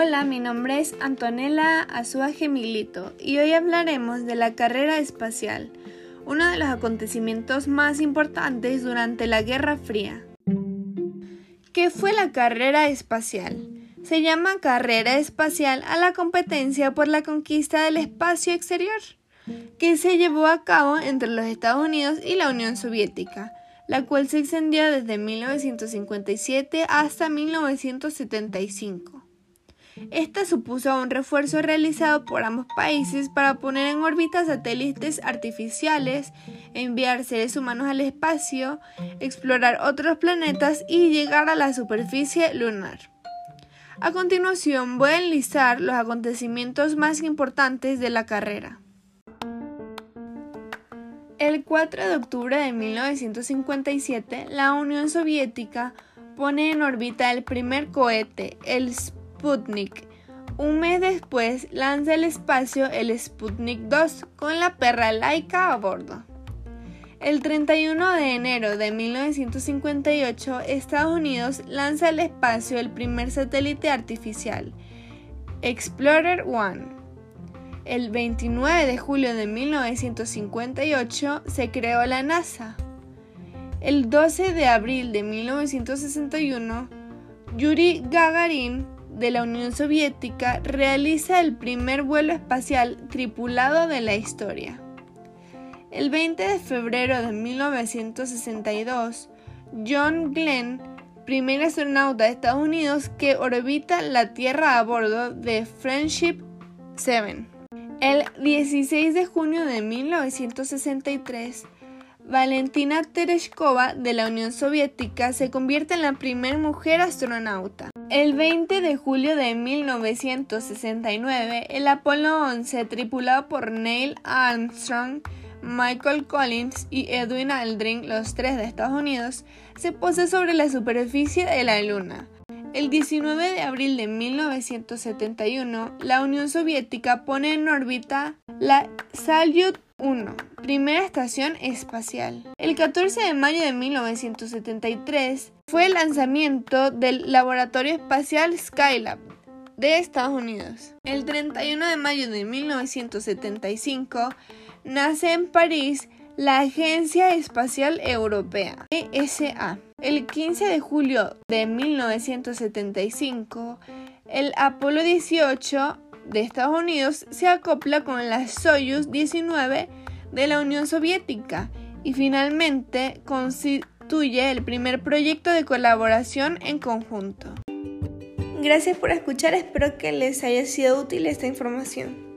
Hola, mi nombre es Antonella Azúa Gemilito y hoy hablaremos de la carrera espacial, uno de los acontecimientos más importantes durante la Guerra Fría. ¿Qué fue la carrera espacial? Se llama carrera espacial a la competencia por la conquista del espacio exterior, que se llevó a cabo entre los Estados Unidos y la Unión Soviética, la cual se extendió desde 1957 hasta 1975. Esta supuso un refuerzo realizado por ambos países para poner en órbita satélites artificiales, enviar seres humanos al espacio, explorar otros planetas y llegar a la superficie lunar. A continuación voy a enlistar los acontecimientos más importantes de la carrera. El 4 de octubre de 1957, la Unión Soviética pone en órbita el primer cohete, el. Un mes después lanza al espacio el Sputnik 2 con la perra Laika a bordo. El 31 de enero de 1958, Estados Unidos lanza al espacio el primer satélite artificial, Explorer 1. El 29 de julio de 1958 se creó la NASA. El 12 de abril de 1961, Yuri Gagarin de la Unión Soviética realiza el primer vuelo espacial tripulado de la historia. El 20 de febrero de 1962, John Glenn, primer astronauta de Estados Unidos que orbita la Tierra a bordo de Friendship 7. El 16 de junio de 1963, Valentina Tereshkova de la Unión Soviética se convierte en la primera mujer astronauta. El 20 de julio de 1969, el Apolo 11, tripulado por Neil Armstrong, Michael Collins y Edwin Aldrin, los tres de Estados Unidos, se posa sobre la superficie de la Luna. El 19 de abril de 1971, la Unión Soviética pone en órbita la Salyut 1, primera estación espacial. El 14 de mayo de 1973 fue el lanzamiento del Laboratorio Espacial Skylab de Estados Unidos. El 31 de mayo de 1975 nace en París la Agencia Espacial Europea, ESA. El 15 de julio de 1975, el Apolo 18 de Estados Unidos se acopla con la Soyuz 19 de la Unión Soviética y finalmente constituye el primer proyecto de colaboración en conjunto. Gracias por escuchar, espero que les haya sido útil esta información.